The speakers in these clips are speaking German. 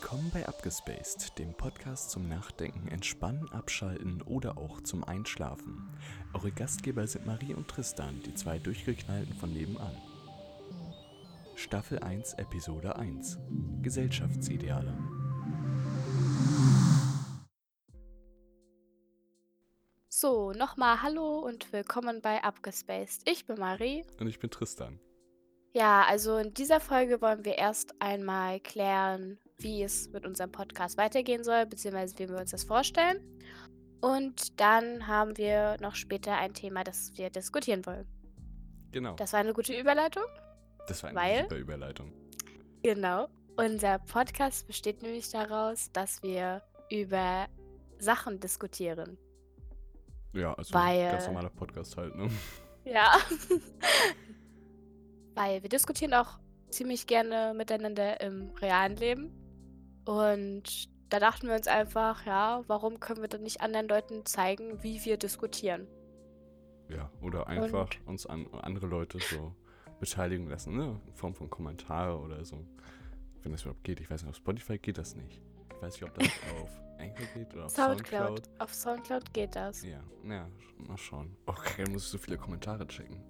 Willkommen bei Abgespaced, dem Podcast zum Nachdenken, Entspannen, Abschalten oder auch zum Einschlafen. Eure Gastgeber sind Marie und Tristan, die zwei Durchgeknallten von nebenan. Staffel 1, Episode 1 Gesellschaftsideale. So, nochmal Hallo und willkommen bei Abgespaced. Ich bin Marie. Und ich bin Tristan. Ja, also in dieser Folge wollen wir erst einmal klären, wie es mit unserem Podcast weitergehen soll, beziehungsweise wie wir uns das vorstellen. Und dann haben wir noch später ein Thema, das wir diskutieren wollen. Genau. Das war eine gute Überleitung. Das war eine weil- super Überleitung. Genau. Unser Podcast besteht nämlich daraus, dass wir über Sachen diskutieren. Ja, also Weil- ganz normaler Podcast halt, ne? Ja. Weil wir diskutieren auch ziemlich gerne miteinander im realen Leben. Und da dachten wir uns einfach, ja, warum können wir dann nicht anderen Leuten zeigen, wie wir diskutieren? Ja, oder einfach uns an andere Leute so beteiligen lassen, ne? In Form von Kommentare oder so. Wenn das überhaupt geht. Ich weiß nicht, auf Spotify geht das nicht. Ich weiß nicht, ob das auf Anchor geht oder auf Soundcloud. Soundcloud. Auf Soundcloud geht das. Ja, naja, mal schauen. Okay, dann muss ich so viele Kommentare checken.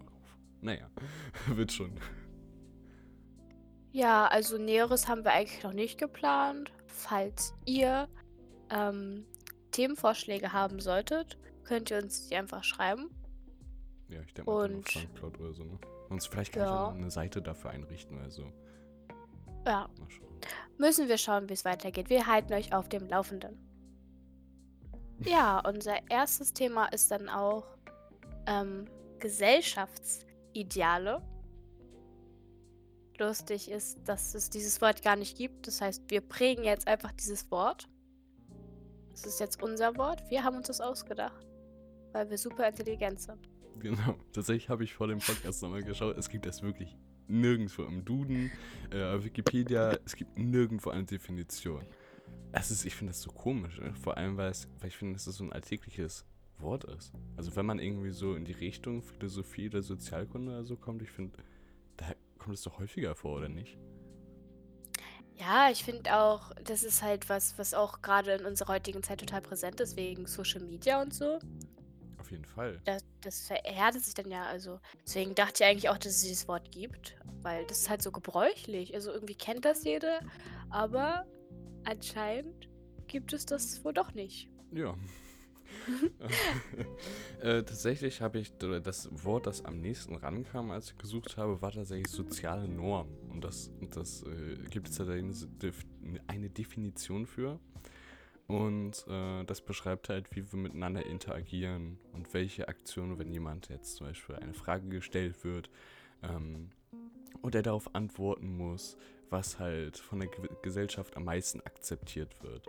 Naja, wird schon. Ja, also Näheres haben wir eigentlich noch nicht geplant. Falls ihr ähm, Themenvorschläge haben solltet, könnt ihr uns die einfach schreiben. Ja, ich denke mal dann auf Und- Soundcloud oder so, ne? Sonst vielleicht kann ich Ja. ja eine Seite dafür einrichten oder so. Ja, Mal schauen. müssen wir schauen, wie es weitergeht. Wir halten euch auf dem Laufenden. Ja, unser erstes Thema ist dann auch ähm, Gesellschaftsideale. Lustig ist, dass es dieses Wort gar nicht gibt. Das heißt, wir prägen jetzt einfach dieses Wort. Das ist jetzt unser Wort. Wir haben uns das ausgedacht, weil wir super intelligent sind. Genau. Tatsächlich habe ich vor dem Podcast nochmal geschaut. Es gibt das wirklich nirgendwo im Duden, äh, Wikipedia. Es gibt nirgendwo eine Definition. Es ist, ich finde das so komisch. Ne? Vor allem, weil, es, weil ich finde, dass es so ein alltägliches Wort ist. Also wenn man irgendwie so in die Richtung Philosophie oder Sozialkunde oder so kommt, ich finde, kommt es doch häufiger vor, oder nicht? Ja, ich finde auch, das ist halt was, was auch gerade in unserer heutigen Zeit total präsent ist, wegen Social Media und so. Auf jeden Fall. Das, das vererdet sich dann ja, also deswegen dachte ich eigentlich auch, dass es dieses Wort gibt, weil das ist halt so gebräuchlich. Also irgendwie kennt das jeder, aber anscheinend gibt es das wohl doch nicht. Ja. äh, tatsächlich habe ich das Wort, das am nächsten rankam, als ich gesucht habe, war tatsächlich soziale Norm. Und das, das äh, gibt es tatsächlich eine, Def- eine Definition für. Und äh, das beschreibt halt, wie wir miteinander interagieren und welche Aktionen, wenn jemand jetzt zum Beispiel eine Frage gestellt wird ähm, und er darauf antworten muss, was halt von der Ge Gesellschaft am meisten akzeptiert wird.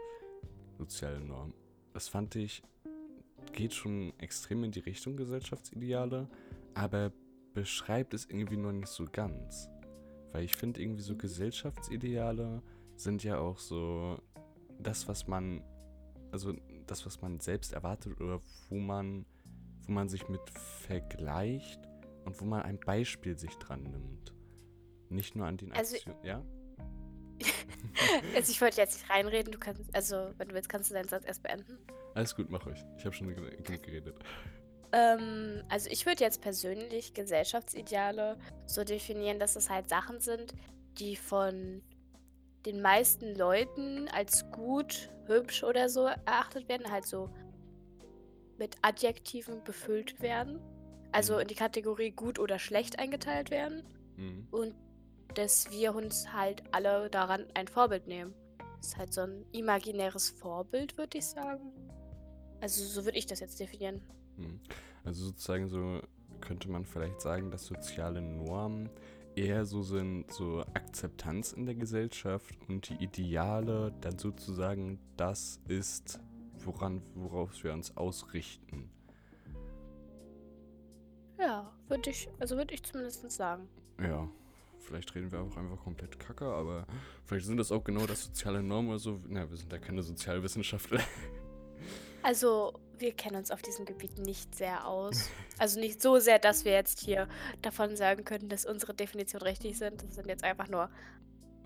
Soziale Norm. Das fand ich, geht schon extrem in die Richtung Gesellschaftsideale, aber beschreibt es irgendwie noch nicht so ganz. Weil ich finde irgendwie so Gesellschaftsideale sind ja auch so das, was man, also das, was man selbst erwartet oder wo man, wo man sich mit vergleicht und wo man ein Beispiel sich dran nimmt. Nicht nur an den Also- Aktionen, ja? Also ich wollte jetzt nicht reinreden, du kannst, also wenn du willst, kannst du deinen Satz erst beenden. Alles gut, mach euch. Ich habe schon genug genug geredet. Ähm, also ich würde jetzt persönlich Gesellschaftsideale so definieren, dass es halt Sachen sind, die von den meisten Leuten als gut, hübsch oder so erachtet werden, halt so mit Adjektiven befüllt werden. Also Mhm. in die Kategorie gut oder schlecht eingeteilt werden. Mhm. Und dass wir uns halt alle daran ein Vorbild nehmen. Das ist halt so ein imaginäres Vorbild, würde ich sagen. Also so würde ich das jetzt definieren. Mhm. Also sozusagen so könnte man vielleicht sagen, dass soziale Normen eher so sind, so Akzeptanz in der Gesellschaft und die Ideale dann sozusagen das ist, woran, worauf wir uns ausrichten. Ja, würde ich, also würde ich zumindest sagen. Ja, vielleicht reden wir auch einfach komplett kacke, aber vielleicht sind das auch genau das soziale Normen oder so. Na, wir sind ja keine Sozialwissenschaftler. Also, wir kennen uns auf diesem Gebiet nicht sehr aus. Also nicht so sehr, dass wir jetzt hier davon sagen könnten, dass unsere Definitionen richtig sind. Das sind jetzt einfach nur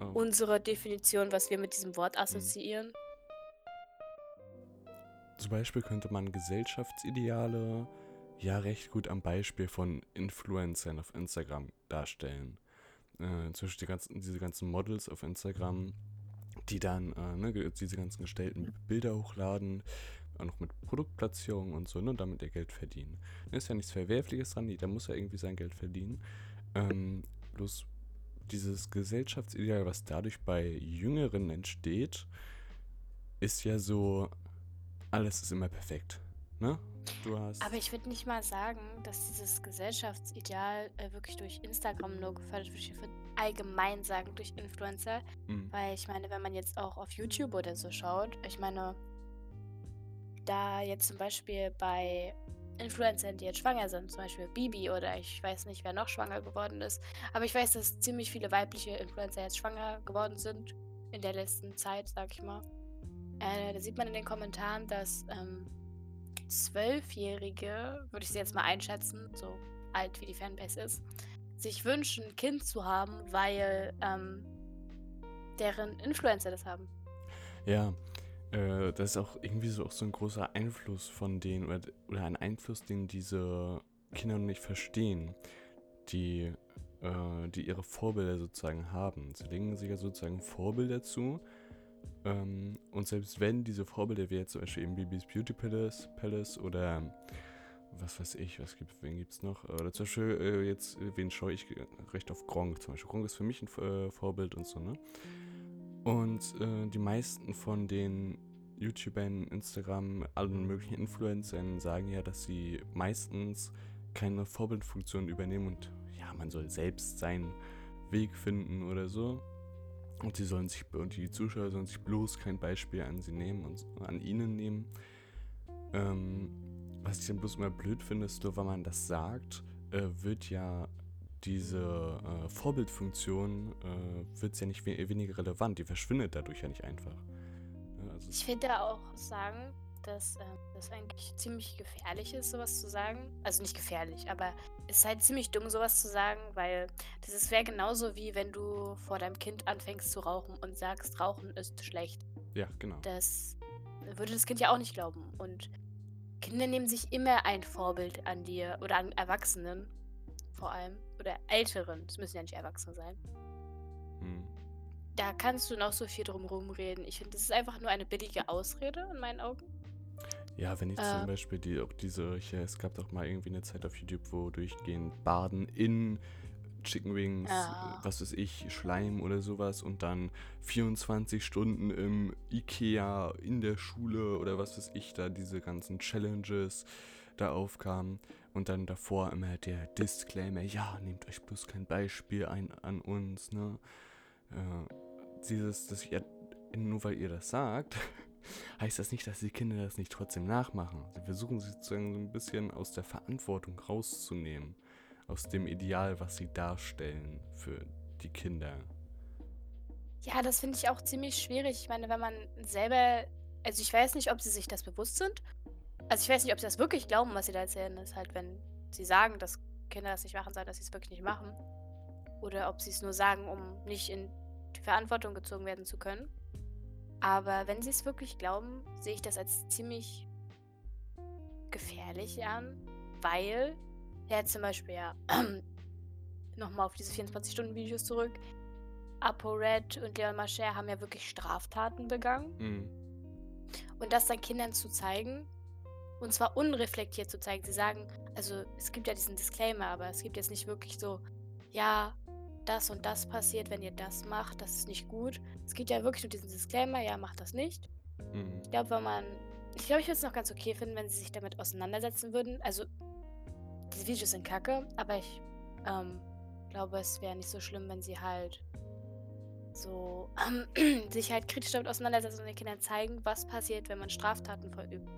Oh. unsere Definition, was wir mit diesem Wort assoziieren. Zum Beispiel könnte man Gesellschaftsideale ja recht gut am Beispiel von Influencern auf Instagram darstellen. Äh, Beispiel die ganzen, diese ganzen Models auf Instagram, die dann äh, ne, diese ganzen gestellten Bilder hochladen, auch noch mit Produktplatzierung und so, ne, und damit ihr Geld verdienen. Ist ja nichts Verwerfliches dran, jeder muss ja irgendwie sein Geld verdienen. Ähm, bloß dieses Gesellschaftsideal, was dadurch bei Jüngeren entsteht, ist ja so, alles ist immer perfekt. Ne? Du hast. Aber ich würde nicht mal sagen, dass dieses Gesellschaftsideal äh, wirklich durch Instagram nur gefördert wird. Ich würde allgemein sagen durch Influencer. Mm, Weil ich meine, wenn man jetzt auch auf YouTube oder so schaut, ich meine, da jetzt zum Beispiel bei Influencern, die jetzt schwanger sind, zum Beispiel Bibi oder ich weiß nicht, wer noch schwanger geworden ist, aber ich weiß, dass ziemlich viele weibliche Influencer jetzt schwanger geworden sind in der letzten Zeit, sag ich mal. Äh, da sieht man in den Kommentaren, dass ähm, Zwölfjährige, würde ich sie jetzt mal einschätzen, so alt wie die Fanbase ist, sich wünschen, ein Kind zu haben, weil ähm, deren Influencer das haben. ja, äh, das ist auch irgendwie so, auch so ein großer Einfluss von denen, oder, oder ein Einfluss, den diese Kinder nicht verstehen, die, äh, die ihre Vorbilder sozusagen haben. Sie legen sich ja sozusagen Vorbilder zu. Ähm, und selbst wenn diese Vorbilder, wie jetzt zum Beispiel eben Bibis Beauty Palace, Palace oder was weiß ich, was gibt, wen gibt's noch? Oder zum Beispiel äh, jetzt, wen schaue ich recht auf Gronk zum Beispiel. Gronk ist für mich ein äh, Vorbild und so, ne? Und äh, die meisten von den YouTubern, Instagram, allen möglichen Influencern sagen ja, dass sie meistens keine Vorbildfunktion übernehmen und ja, man soll selbst seinen Weg finden oder so. Und sie sollen sich und die Zuschauer sollen sich bloß kein Beispiel an sie nehmen und an ihnen nehmen. Ähm, was ich dann bloß immer blöd finde, ist nur, wenn man das sagt, äh, wird ja diese äh, Vorbildfunktion äh, wird ja nicht we weniger relevant, die verschwindet dadurch ja nicht einfach. Also, Ich finde auch sagen, dass ähm, das eigentlich ziemlich gefährlich ist, sowas zu sagen. Also nicht gefährlich, aber es ist halt ziemlich dumm, sowas zu sagen, weil das wäre genauso wie wenn du vor deinem Kind anfängst zu rauchen und sagst, Rauchen ist schlecht. ja, genau. Das würde das Kind ja auch nicht glauben. Und Kinder nehmen sich immer ein Vorbild an dir oder an Erwachsenen vor allem. Oder Älteren. Es müssen ja nicht Erwachsene sein. Hm. Da kannst du noch so viel drum rumreden. Ich finde, das ist einfach nur eine billige Ausrede in meinen Augen. Ja, wenn ich Äh. zum Beispiel die auch diese, hier, es gab doch mal irgendwie eine Zeit auf YouTube, wo durchgehend Baden in Chicken Wings, Ja. äh, was weiß ich, Schleim oder sowas und dann 24 Stunden im Ikea in der Schule oder was weiß ich, da diese ganzen Challenges da aufkamen und dann davor immer der Disclaimer, ja, nehmt euch bloß kein Beispiel ein an uns, ne? Äh, dieses, dass ihr, nur weil ihr das sagt, heißt das nicht, dass die Kinder das nicht trotzdem nachmachen. Sie versuchen sich sozusagen so ein bisschen aus der Verantwortung rauszunehmen. Aus dem Ideal, was sie darstellen für die Kinder. Ja, das finde ich auch ziemlich schwierig. Ich meine, wenn man selber. Also, ich weiß nicht, ob sie sich das bewusst sind. Also, ich weiß nicht, ob sie das wirklich glauben, was sie da erzählen. Das ist halt, wenn sie sagen, dass Kinder das nicht machen sollen, dass sie es wirklich nicht machen. Oder ob sie es nur sagen, um nicht in die Verantwortung gezogen werden zu können. Aber wenn sie es wirklich glauben, sehe ich das als ziemlich gefährlich an, weil, ja, zum Beispiel, ja, nochmal auf diese 24-Stunden-Videos zurück. ApoRed und Leon Mascher haben ja wirklich Straftaten begangen. Mhm. Und das dann Kindern zu zeigen, und zwar unreflektiert zu zeigen. Sie sagen, also es gibt ja diesen Disclaimer, aber es gibt jetzt nicht wirklich so, ja, das und das passiert, wenn ihr das macht, das ist nicht gut. Es gibt ja wirklich nur diesen Disclaimer, ja, macht das nicht. Mhm. Ich glaube, wenn man. Ich glaube, ich würde es noch ganz okay finden, wenn sie sich damit auseinandersetzen würden. Also, diese Videos sind kacke, aber ich ähm, glaube, es wäre nicht so schlimm, wenn sie halt so ähm, sich halt kritisch damit auseinandersetzen und den Kindern zeigen, was passiert, wenn man Straftaten verübt.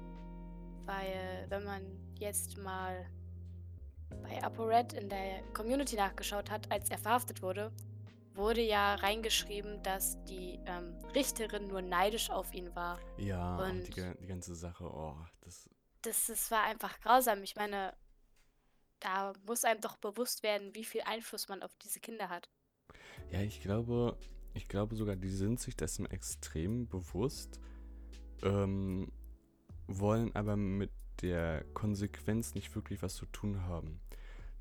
Weil, wenn man jetzt mal bei ApoRed in der Community nachgeschaut hat, als er verhaftet wurde, wurde ja reingeschrieben, dass die ähm, Richterin nur neidisch auf ihn war. Ja, und die, die ganze Sache, oh, das. Das, das war einfach grausam. Ich meine, da muss einem doch bewusst werden, wie viel Einfluss man auf diese Kinder hat. Ja, ich glaube, ich glaube sogar, die sind sich dessen extrem bewusst, ähm, wollen aber mit der Konsequenz nicht wirklich was zu tun haben.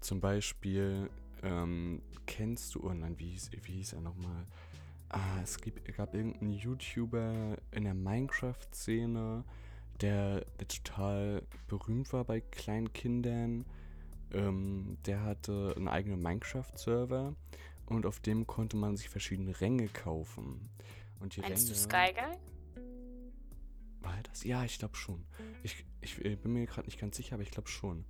Zum Beispiel, ähm, kennst du, oh nein, wie hieß, wie hieß er nochmal? Ah, es gibt, gab irgendeinen YouTuber in der Minecraft-Szene, der, der total berühmt war bei kleinen Kindern. Ähm, der hatte einen eigenen Minecraft-Server und auf dem konnte man sich verschiedene Ränge kaufen. Und die Meinst Ränge. du Sky Guy? War er das? Ja, ich glaube schon. Ich, ich bin mir gerade nicht ganz sicher, aber ich glaube schon.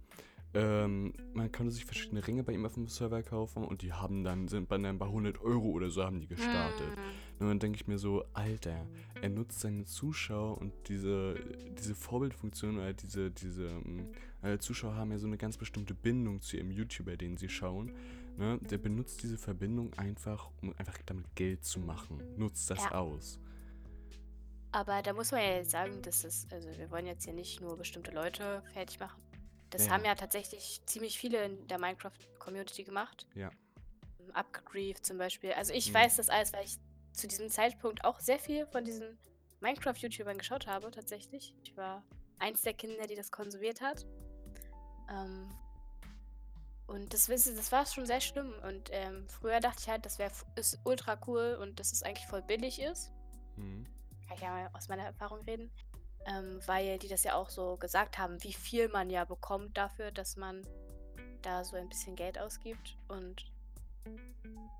Ähm, man konnte sich verschiedene Ringe bei ihm auf dem Server kaufen und die haben dann, sind bei, dann bei 100 Euro oder so haben die gestartet. Hm. Und dann denke ich mir so, Alter, er nutzt seine Zuschauer und diese, diese Vorbildfunktion oder diese, diese ähm, äh, Zuschauer haben ja so eine ganz bestimmte Bindung zu ihrem YouTuber, den sie schauen. Ne? Der benutzt diese Verbindung einfach, um einfach damit Geld zu machen. Nutzt das Ja. aus. Aber da muss man ja jetzt sagen, dass es, also wir wollen jetzt hier nicht nur bestimmte Leute fertig machen. Das Ja, haben ja. tatsächlich ziemlich viele in der Minecraft-Community gemacht. Ja. Upgrief zum Beispiel. Also ich Mhm. weiß das alles, weil ich zu diesem Zeitpunkt auch sehr viel von diesen Minecraft-YouTubern geschaut habe, tatsächlich. Ich war eins der Kinder, die das konsumiert hat. Ähm, und das, das war schon sehr schlimm. Und ähm, früher dachte ich halt, das wäre ist ultra cool und dass es eigentlich voll billig ist. Mhm. Kann ich ja mal aus meiner Erfahrung reden. Ähm, weil die das ja auch so gesagt haben, wie viel man ja bekommt dafür, dass man da so ein bisschen Geld ausgibt. Und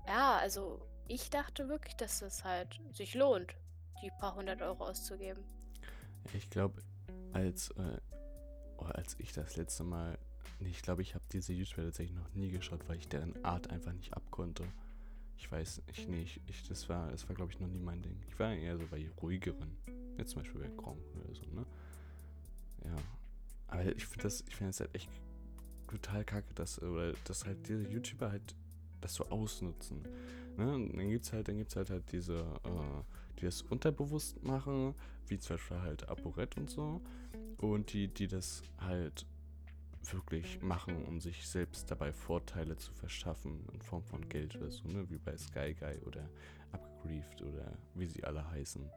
ja, also ich dachte wirklich, dass es halt sich lohnt, die paar hundert Euro auszugeben. Ich glaube, als, äh, als ich das letzte Mal. Ich glaube, ich habe diese YouTuber tatsächlich noch nie geschaut, weil ich deren Art einfach nicht abkonnte. Ich weiß nicht, nee, ich, ich, das war, das war glaube ich noch nie mein Ding. Ich war eher so bei ruhigeren. Jetzt zum Beispiel bei Gronk oder so, ne? Ja. Aber ich finde das, ich finde das halt echt total kacke, dass, oder dass halt diese YouTuber halt das so ausnutzen. Ne? Und dann gibt's halt, dann gibt's halt halt diese, äh, die das unterbewusst machen, wie zum Beispiel halt ApoRed und so. Und die, die das halt wirklich machen, um sich selbst dabei Vorteile zu verschaffen in Form von Geld oder so, ne? Wie bei Sky Guy oder Upgriefed oder wie sie alle heißen.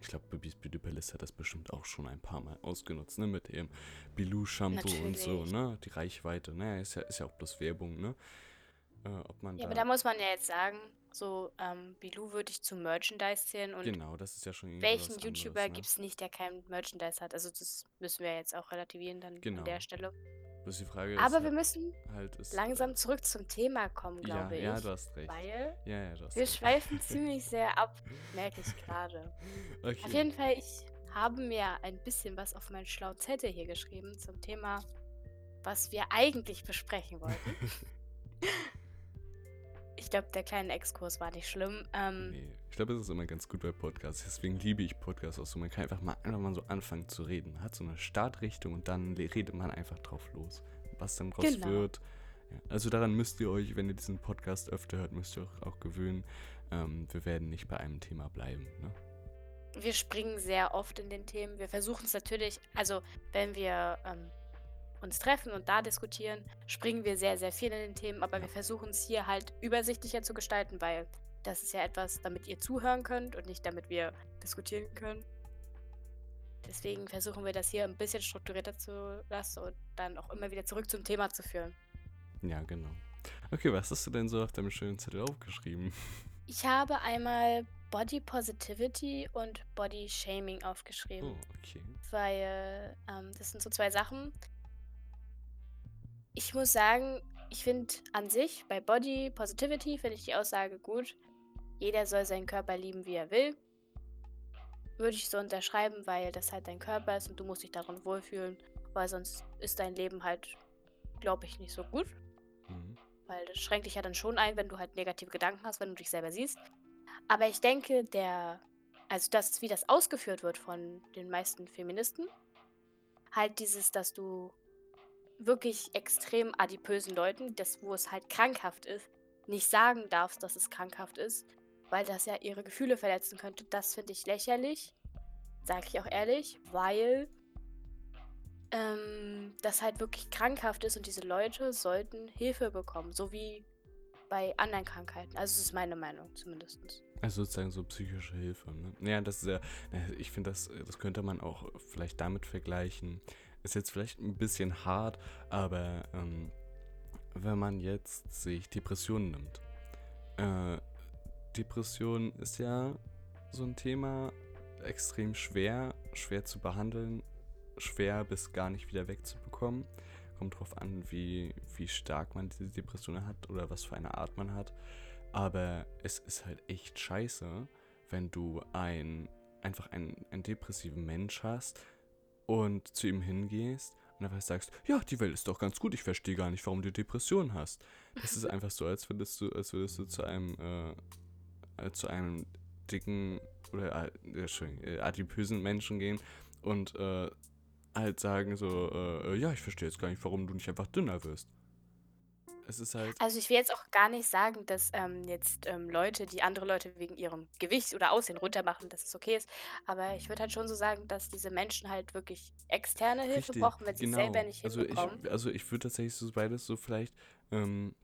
Ich glaube, Bibis Beauty Palace hat das bestimmt auch schon ein paar Mal ausgenutzt, ne? Mit dem Bilou Shampoo und so, ne? Die Reichweite, ne? Ist ja, ist ja auch bloß Werbung, ne? Äh, ob man Ja, da, aber da muss man ja jetzt sagen, so ähm, Bilou würde ich zu Merchandise zählen und Genau, das ist ja schon irgendwie welchen was YouTuber anderes, ne? gibt es nicht, der kein Merchandise hat? Also das müssen wir jetzt auch relativieren dann Genau. an der Stelle. Bloß die Frage Aber ist wir müssen halt, ist, langsam zurück zum Thema kommen, ja, glaube ja, ich. du hast recht. Weil Ja, ja, du hast wir recht. schweifen ziemlich sehr ab, merke ich gerade. Auf Okay. jeden Fall, ich habe mir ein bisschen was auf meinen schlauen Zettel hier geschrieben zum Thema, was wir eigentlich besprechen wollten. ich glaube, der kleine Exkurs war nicht schlimm. Ähm, Nee, ich glaube, es ist immer ganz gut bei Podcasts. Deswegen liebe ich Podcasts auch so. Man kann einfach mal, einfach mal so anfangen zu reden. Man hat so eine Startrichtung und dann redet man einfach drauf los. Was dann draus Genau. wird. Ja, also daran müsst ihr euch, wenn ihr diesen Podcast öfter hört, müsst ihr euch auch gewöhnen. Ähm, wir werden nicht bei einem Thema bleiben. Ne? wir springen sehr oft in den Themen. Wir versuchen es natürlich, also wenn wir ähm, uns treffen und da diskutieren, springen wir sehr, sehr viel in den Themen, aber wir versuchen es hier halt übersichtlicher zu gestalten, weil das ist ja etwas, damit ihr zuhören könnt und nicht damit wir diskutieren können. Deswegen versuchen wir das hier ein bisschen strukturierter zu lassen und dann auch immer wieder zurück zum Thema zu führen. Ja, genau. Okay, was hast du denn so auf deinem schönen Zettel aufgeschrieben? Ich habe einmal Body Positivity und Body Shaming aufgeschrieben. Oh, okay. weil ähm, das sind so zwei Sachen. Ich muss sagen, ich finde an sich bei Body Positivity finde ich die Aussage gut. Jeder soll seinen Körper lieben, wie er will. Würde ich so unterschreiben, weil das halt dein Körper ist und du musst dich darin wohlfühlen, weil sonst ist dein Leben halt, glaube ich, nicht so gut. Mhm. Weil das schränkt dich ja dann schon ein, wenn du halt negative Gedanken hast, wenn du dich selber siehst. Aber ich denke, der, also das, wie das ausgeführt wird von den meisten Feministen, halt dieses, dass du wirklich extrem adipösen Leuten, das, wo es halt krankhaft ist, nicht sagen darfst, dass es krankhaft ist, weil das ja ihre Gefühle verletzen könnte, das finde ich lächerlich. Sag ich auch ehrlich, weil ähm, das halt wirklich krankhaft ist und diese Leute sollten Hilfe bekommen. So wie bei anderen Krankheiten. Also, das ist meine Meinung zumindest. Also sozusagen so psychische Hilfe. Ne? Ja, das ist ja, ich finde, das, das könnte man auch vielleicht damit vergleichen. Ist jetzt vielleicht ein bisschen hart, aber ähm, wenn man jetzt sich Depressionen nimmt. Äh, Depression ist ja so ein Thema, extrem schwer, schwer zu behandeln, schwer bis gar nicht wieder wegzubekommen. Kommt drauf an, wie, wie stark man diese Depression hat oder was für eine Art man hat. Aber es ist halt echt scheiße, wenn du ein, einfach einen, einen depressiven Mensch hast und zu ihm hingehst und einfach sagst, ja, die Welt ist doch ganz gut, ich verstehe gar nicht, warum du Depressionen hast. Das ist einfach so, als würdest du, als würdest du zu einem, äh, zu einem dicken oder äh, äh, adipösen Menschen gehen und äh, halt sagen so, äh, ja, ich verstehe jetzt gar nicht, warum du nicht einfach dünner wirst. Es ist halt. Also ich will jetzt auch gar nicht sagen, dass ähm, jetzt ähm, Leute, die andere Leute wegen ihrem Gewicht oder Aussehen runtermachen, dass es okay ist. Aber ich würde halt schon so sagen, dass diese Menschen halt wirklich externe Hilfe Richtig, brauchen, wenn sie es selber genau. nicht Also ich, hinbekommen. also ich würde tatsächlich so beides so vielleicht, ähm,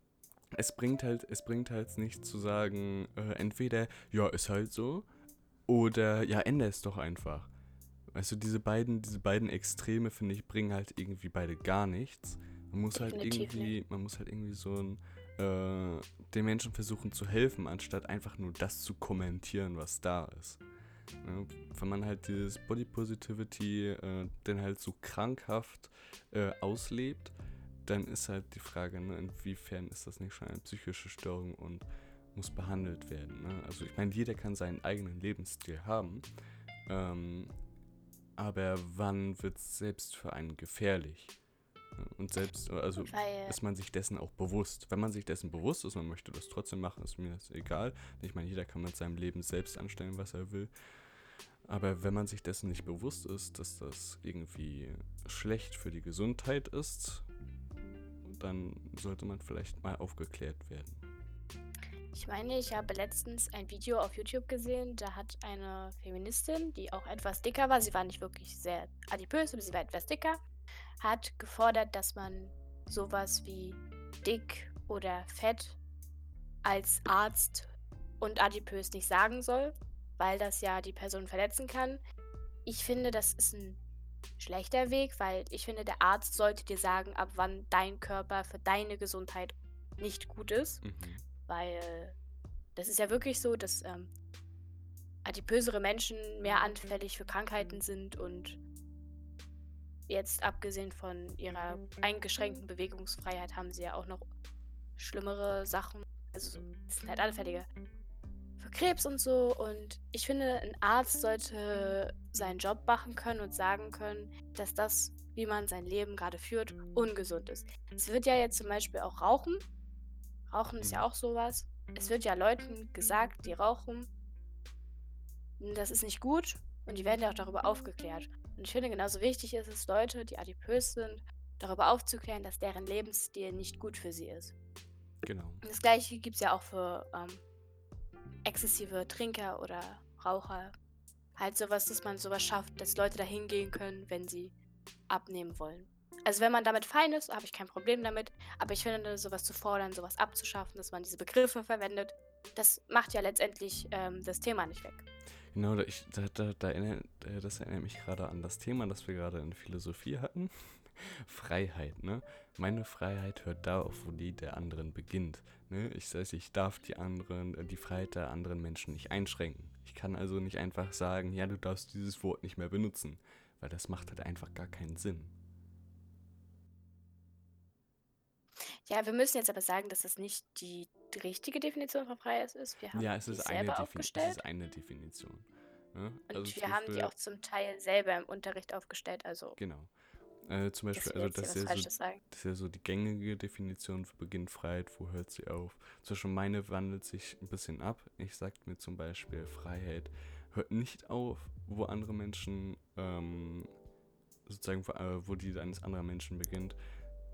es bringt halt, es bringt halt nicht zu sagen, äh, entweder, ja, ist halt so, oder ja, ändere es doch einfach. Weißt du, diese beiden, diese beiden Extreme, finde ich, bringen halt irgendwie beide gar nichts. Man muss halt Definitiv irgendwie, man muss halt irgendwie so ein, äh, den Menschen versuchen zu helfen, anstatt einfach nur das zu kommentieren, was da ist. Ne? Wenn man halt dieses Body Positivity äh, dann halt so krankhaft äh, auslebt, dann ist halt die Frage, ne, inwiefern ist das nicht schon eine psychische Störung und muss behandelt werden. Ne? Also ich meine, jeder kann seinen eigenen Lebensstil haben, ähm, aber wann wird es selbst für einen gefährlich? Und selbst, also Weil, ist man sich dessen auch bewusst. Wenn man sich dessen bewusst ist, man möchte das trotzdem machen, ist mir das egal. Ich meine, jeder kann mit seinem Leben selbst anstellen, was er will. Aber wenn man sich dessen nicht bewusst ist, dass das irgendwie schlecht für die Gesundheit ist, dann sollte man vielleicht mal aufgeklärt werden. ich meine, ich habe letztens ein Video auf YouTube gesehen, da hat eine Feministin, die auch etwas dicker war, sie war nicht wirklich sehr adipös, aber sie war etwas dicker, hat gefordert, dass man sowas wie dick oder fett als Arzt und adipös nicht sagen soll, weil das ja die Person verletzen kann. Ich finde, das ist ein schlechter Weg, weil ich finde, der Arzt sollte dir sagen, ab wann dein Körper für deine Gesundheit nicht gut ist, Mhm. weil das ist ja wirklich so, dass ähm, adipösere Menschen mehr anfällig für Krankheiten sind und jetzt abgesehen von ihrer eingeschränkten Bewegungsfreiheit haben sie ja auch noch schlimmere Sachen. Also so- sind halt anfälliger für Krebs und so. Und ich finde, ein Arzt sollte seinen Job machen können und sagen können, dass das, wie man sein Leben gerade führt, ungesund ist. Es wird ja jetzt zum Beispiel auch Rauchen. Rauchen ist ja auch sowas. Es wird ja Leuten gesagt, die rauchen, das ist nicht gut und die werden ja auch darüber aufgeklärt. Und ich finde, genauso wichtig ist es, Leute, die adipös sind, darüber aufzuklären, dass deren Lebensstil nicht gut für sie ist. Genau. Und das gleiche gibt es ja auch für ähm, exzessive Trinker oder Raucher. Halt sowas, dass man sowas schafft, dass Leute da hingehen können, wenn sie abnehmen wollen. Also wenn man damit fein ist, habe ich kein Problem damit. Aber ich finde, sowas zu fordern, sowas abzuschaffen, dass man diese Begriffe verwendet, das macht ja letztendlich ähm, das Thema nicht weg. Genau, ich, da, da, da erinnert, äh, das erinnert mich gerade an das Thema, das wir gerade in Philosophie hatten. Freiheit, ne? Meine Freiheit hört da auf, wo die der anderen beginnt. Ne? Ich weiß, ich darf die anderen, äh, die Freiheit der anderen Menschen nicht einschränken. Ich kann also nicht einfach sagen, ja, du darfst dieses Wort nicht mehr benutzen, weil das macht halt einfach gar keinen Sinn. Ja, wir müssen jetzt aber sagen, dass das nicht die, richtige Definition von Freiheit ist. Wir haben Ja, es die ist, eine, Defini es aufgestellt. ist eine Definition. Ne? Und Also wir haben die auch zum Teil selber im Unterricht aufgestellt. Also, Genau. Äh, zum Beispiel, also das ist ja so. Das ist ja so die gängige Definition, wo beginnt Freiheit, wo hört sie auf. Zum Beispiel meine wandelt sich ein bisschen ab. Ich sage mir zum Beispiel, Freiheit hört nicht auf, wo andere Menschen, ähm, sozusagen, äh, wo die eines anderen Menschen beginnt.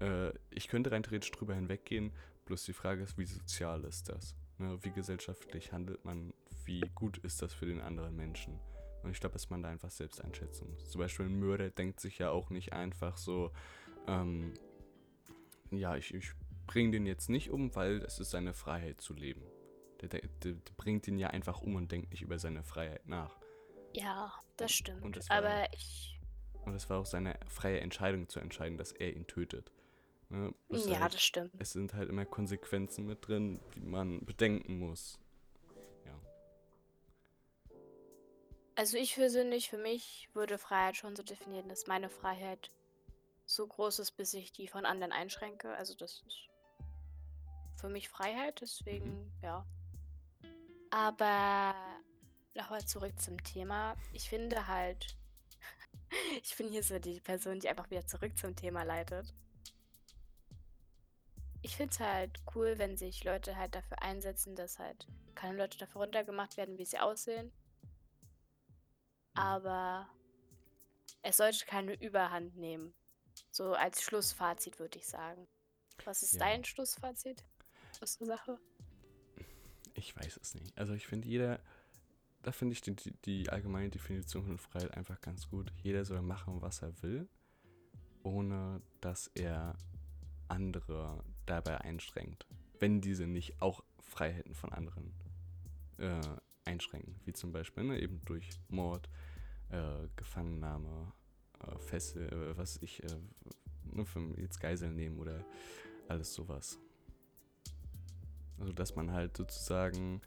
Äh, ich könnte rein theoretisch drüber hinweggehen, bloß die Frage ist, wie sozial ist das? Ne? Wie gesellschaftlich handelt man, wie gut ist das für den anderen Menschen? Und ich glaube, dass man da einfach selbst einschätzen muss. Zum Beispiel ein Mörder denkt sich ja auch nicht einfach so, ähm, ja, ich, ich bring den jetzt nicht um, weil es ist seine Freiheit zu leben. Der, der, der, der bringt ihn ja einfach um und denkt nicht über seine Freiheit nach. Ja, das stimmt. Und das war- Aber ich. Und es war auch seine freie Entscheidung zu entscheiden, dass er ihn tötet. Ne? Bloß Ja, halt, das stimmt. es sind halt immer Konsequenzen mit drin, die man bedenken muss. Ja. Also ich persönlich, für mich würde Freiheit schon so definieren, dass meine Freiheit so groß ist, bis ich die von anderen einschränke. Also das ist für mich Freiheit, deswegen ja. Aber nochmal zurück zum Thema. Ich finde halt, ich bin hier so die Person, die einfach wieder zurück zum Thema leitet. Ich finde es halt cool, wenn sich Leute halt dafür einsetzen, dass halt keine Leute dafür runtergemacht werden, wie sie aussehen. Aber es sollte keine Überhand nehmen. So als Schlussfazit würde ich sagen. Was ist Ja. dein Schlussfazit aus der Sache? Ich weiß es nicht. Also ich finde jeder, da finde ich die, die, die allgemeine Definition von Freiheit einfach ganz gut. Jeder soll machen, was er will, ohne dass er andere dabei einschränkt. Wenn diese nicht auch Freiheiten von anderen äh, einschränken. Wie zum Beispiel ne, eben durch Mord, äh, Gefangennahme, äh, Fessel, äh, was ich, äh, ne, für jetzt Geiseln nehmen oder alles sowas. Also, dass man halt sozusagen.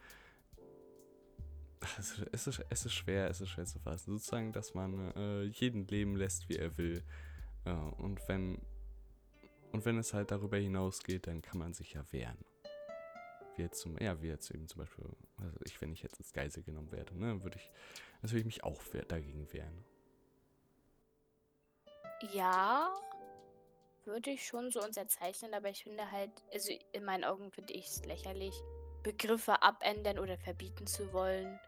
Ist, es, ist, es ist schwer, es ist schwer zu fassen. Sozusagen, dass man äh, jeden leben lässt, wie er will. Äh, und wenn. Und wenn es halt darüber hinausgeht, dann kann man sich ja wehren. Wie jetzt zum, ja, wie jetzt eben zum Beispiel, also ich, wenn ich jetzt als Geisel genommen werde, ne, würde ich natürlich mich auch dagegen wehren. Ja, würde ich schon so unterzeichnen, aber ich finde halt, also in meinen Augen finde ich es lächerlich, Begriffe abändern oder verbieten zu wollen,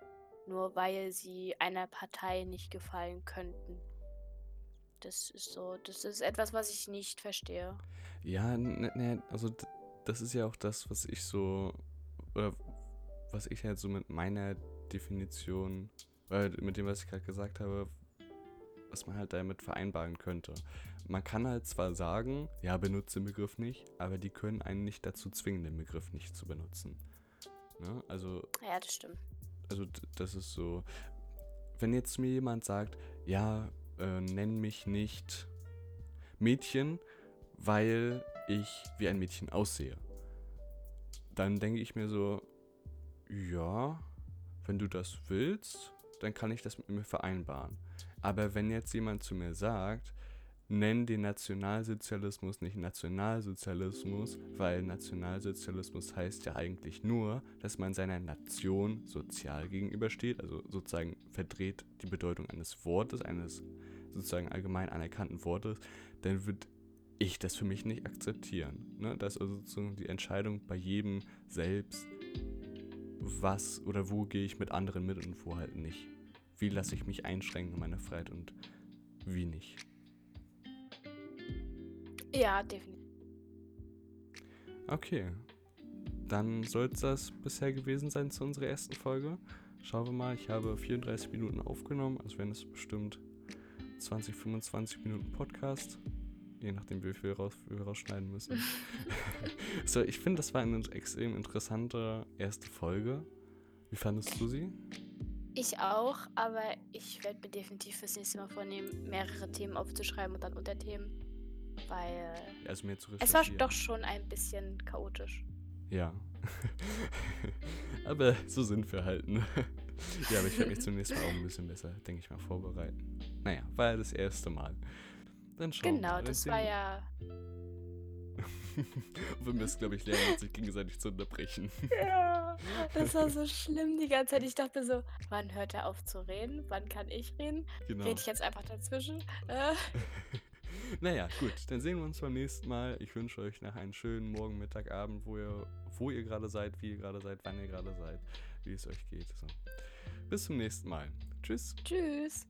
nur weil sie einer Partei nicht gefallen könnten. Das ist so, das ist etwas, was ich nicht verstehe. Ja, ne, ne, also das ist ja auch das, was ich so, oder was ich halt so mit meiner Definition, äh, mit dem, was ich gerade gesagt habe, was man halt damit vereinbaren könnte. Man kann halt zwar sagen, ja, benutze den Begriff nicht, aber die können einen nicht dazu zwingen, den Begriff nicht zu benutzen. Ne? Also Ja, das stimmt. also das ist so, wenn jetzt mir jemand sagt, ja, äh, nenn mich nicht Mädchen, weil ich wie ein Mädchen aussehe, dann denke ich mir so, ja, wenn du das willst, dann kann ich das mit mir vereinbaren. Aber wenn jetzt jemand zu mir sagt, nenn den Nationalsozialismus nicht Nationalsozialismus, weil Nationalsozialismus heißt ja eigentlich nur, dass man seiner Nation sozial gegenübersteht, also sozusagen verdreht die Bedeutung eines Wortes, eines sozusagen allgemein anerkannten Wortes, dann würde ich das für mich nicht akzeptieren. Ne? Das ist also sozusagen die Entscheidung bei jedem selbst, was oder wo gehe ich mit anderen mit und wo halt nicht. Wie lasse ich mich einschränken in meiner Freiheit und wie nicht. Ja, definitiv. Okay. Dann soll es das bisher gewesen sein zu unserer ersten Folge. Schauen wir mal, ich habe 34 Minuten aufgenommen, also wären es bestimmt 20, 25 Minuten Podcast. Je nachdem, wie viel raus, wir rausschneiden müssen. so, ich finde, das war eine extrem interessante erste Folge. Wie fandest du sie? Ich auch, aber ich werde mir definitiv fürs nächste Mal vornehmen, mehrere Themen aufzuschreiben und dann Unterthemen. Weil Also mehr zu es war doch schon ein bisschen chaotisch. Ja. aber so sind wir halt, ne? Ja, aber ich werde mich zum nächsten Mal auch ein bisschen besser, denke ich mal, vorbereiten. Naja, war ja das erste Mal. Dann schauen wir Genau, mal. das Dann war sehen ja. wir- Wir müssen, glaube ich, lernen, sich gegenseitig zu unterbrechen. Ja, das war so schlimm die ganze Zeit. Ich dachte so, wann hört er auf zu reden? Wann kann ich reden? Genau. Rede ich jetzt einfach dazwischen? Äh, Naja, gut, dann sehen wir uns beim nächsten Mal. Ich wünsche euch nach einen schönen Morgen, Mittag, Abend, wo ihr, wo ihr gerade seid, wie ihr gerade seid, wann ihr gerade seid, wie es euch geht. So. Bis zum nächsten Mal. Tschüss. tschüss.